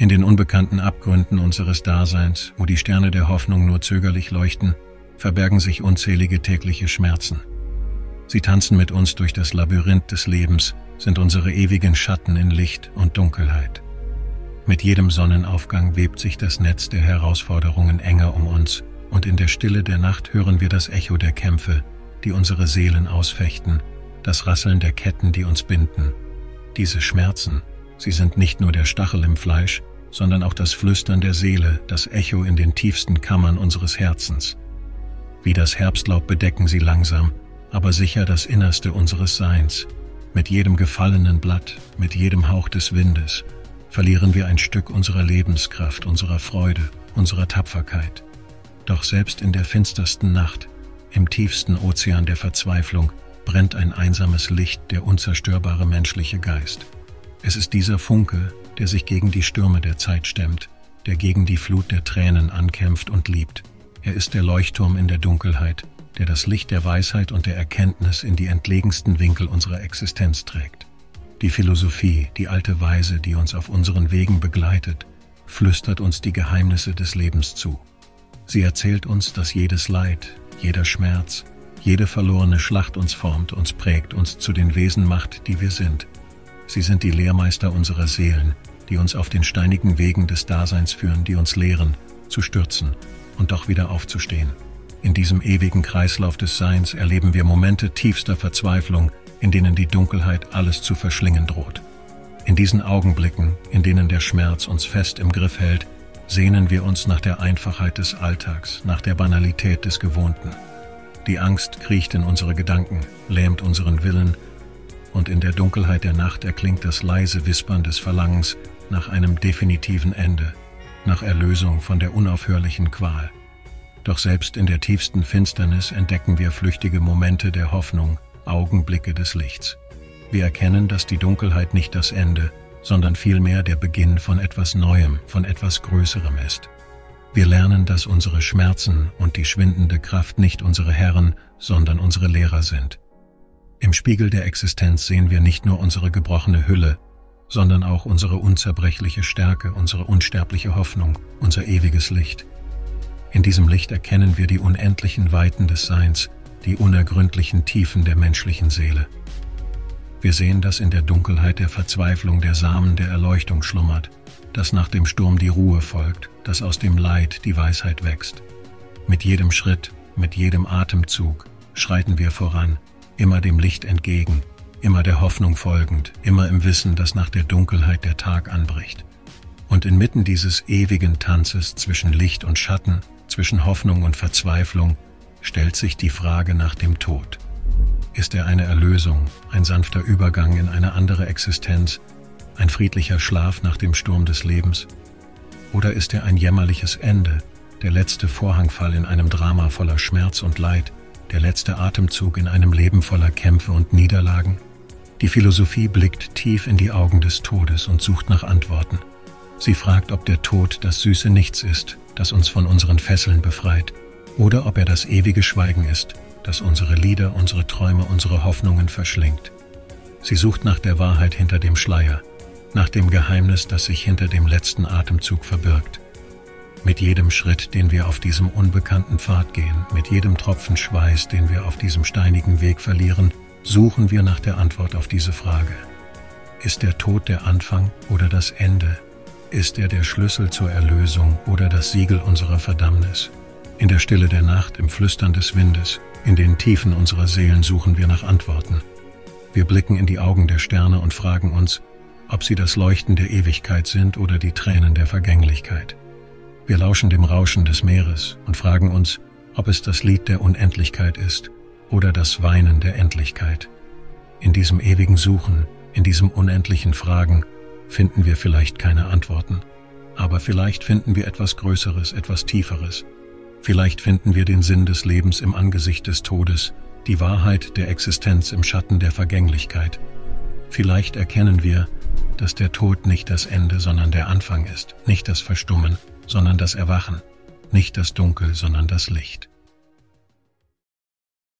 In den unbekannten Abgründen unseres Daseins, wo die Sterne der Hoffnung nur zögerlich leuchten, verbergen sich unzählige tägliche Schmerzen. Sie tanzen mit uns durch das Labyrinth des Lebens, sind unsere ewigen Schatten in Licht und Dunkelheit. Mit jedem Sonnenaufgang webt sich das Netz der Herausforderungen enger um uns, und in der Stille der Nacht hören wir das Echo der Kämpfe, die unsere Seelen ausfechten, das Rasseln der Ketten, die uns binden. Diese Schmerzen, sie sind nicht nur der Stachel im Fleisch, sondern auch das Flüstern der Seele, das Echo in den tiefsten Kammern unseres Herzens. Wie das Herbstlaub bedecken sie langsam, aber sicher das Innerste unseres Seins. Mit jedem gefallenen Blatt, mit jedem Hauch des Windes, verlieren wir ein Stück unserer Lebenskraft, unserer Freude, unserer Tapferkeit. Doch selbst in der finstersten Nacht, im tiefsten Ozean der Verzweiflung, brennt ein einsames Licht der unzerstörbare menschliche Geist. Es ist dieser Funke, der sich gegen die Stürme der Zeit stemmt, der gegen die Flut der Tränen ankämpft und liebt. Er ist der Leuchtturm in der Dunkelheit, der das Licht der Weisheit und der Erkenntnis in die entlegensten Winkel unserer Existenz trägt. Die Philosophie, die alte Weise, die uns auf unseren Wegen begleitet, flüstert uns die Geheimnisse des Lebens zu. Sie erzählt uns, dass jedes Leid, jeder Schmerz, jede verlorene Schlacht uns formt, uns prägt, uns zu den Wesen macht, die wir sind. Sie sind die Lehrmeister unserer Seelen, die uns auf den steinigen Wegen des Daseins führen, die uns lehren, zu stürzen und doch wieder aufzustehen. In diesem ewigen Kreislauf des Seins erleben wir Momente tiefster Verzweiflung, in denen die Dunkelheit alles zu verschlingen droht. In diesen Augenblicken, in denen der Schmerz uns fest im Griff hält, sehnen wir uns nach der Einfachheit des Alltags, nach der Banalität des Gewohnten. Die Angst kriecht in unsere Gedanken, lähmt unseren Willen, und in der Dunkelheit der Nacht erklingt das leise Wispern des Verlangens nach einem definitiven Ende, nach Erlösung von der unaufhörlichen Qual. Doch selbst in der tiefsten Finsternis entdecken wir flüchtige Momente der Hoffnung, Augenblicke des Lichts. Wir erkennen, dass die Dunkelheit nicht das Ende, sondern vielmehr der Beginn von etwas Neuem, von etwas Größerem ist. Wir lernen, dass unsere Schmerzen und die schwindende Kraft nicht unsere Herren, sondern unsere Lehrer sind. Im Spiegel der Existenz sehen wir nicht nur unsere gebrochene Hülle, sondern auch unsere unzerbrechliche Stärke, unsere unsterbliche Hoffnung, unser ewiges Licht. In diesem Licht erkennen wir die unendlichen Weiten des Seins, die unergründlichen Tiefen der menschlichen Seele. Wir sehen, dass in der Dunkelheit der Verzweiflung der Samen der Erleuchtung schlummert, dass nach dem Sturm die Ruhe folgt, dass aus dem Leid die Weisheit wächst. Mit jedem Schritt, mit jedem Atemzug schreiten wir voran, immer dem Licht entgegen, immer der Hoffnung folgend, immer im Wissen, dass nach der Dunkelheit der Tag anbricht. Und inmitten dieses ewigen Tanzes zwischen Licht und Schatten, zwischen Hoffnung und Verzweiflung, stellt sich die Frage nach dem Tod. Ist er eine Erlösung, ein sanfter Übergang in eine andere Existenz, ein friedlicher Schlaf nach dem Sturm des Lebens? Oder ist er ein jämmerliches Ende, der letzte Vorhangfall in einem Drama voller Schmerz und Leid, der letzte Atemzug in einem Leben voller Kämpfe und Niederlagen? Die Philosophie blickt tief in die Augen des Todes und sucht nach Antworten. Sie fragt, ob der Tod das süße Nichts ist, das uns von unseren Fesseln befreit, oder ob er das ewige Schweigen ist, das unsere Lieder, unsere Träume, unsere Hoffnungen verschlingt. Sie sucht nach der Wahrheit hinter dem Schleier, nach dem Geheimnis, das sich hinter dem letzten Atemzug verbirgt. Mit jedem Schritt, den wir auf diesem unbekannten Pfad gehen, mit jedem Tropfen Schweiß, den wir auf diesem steinigen Weg verlieren, suchen wir nach der Antwort auf diese Frage. Ist der Tod der Anfang oder das Ende ist er der Schlüssel zur Erlösung oder das Siegel unserer Verdammnis? In der Stille der Nacht, im Flüstern des Windes, in den Tiefen unserer Seelen suchen wir nach Antworten. Wir blicken in die Augen der Sterne und fragen uns, ob sie das Leuchten der Ewigkeit sind oder die Tränen der Vergänglichkeit. Wir lauschen dem Rauschen des Meeres und fragen uns, ob es das Lied der Unendlichkeit ist oder das Weinen der Endlichkeit. In diesem ewigen Suchen, in diesem unendlichen Fragen finden wir vielleicht keine Antworten, aber vielleicht finden wir etwas Größeres, etwas Tieferes. Vielleicht finden wir den Sinn des Lebens im Angesicht des Todes, die Wahrheit der Existenz im Schatten der Vergänglichkeit. Vielleicht erkennen wir, dass der Tod nicht das Ende, sondern der Anfang ist, nicht das Verstummen, sondern das Erwachen, nicht das Dunkel, sondern das Licht.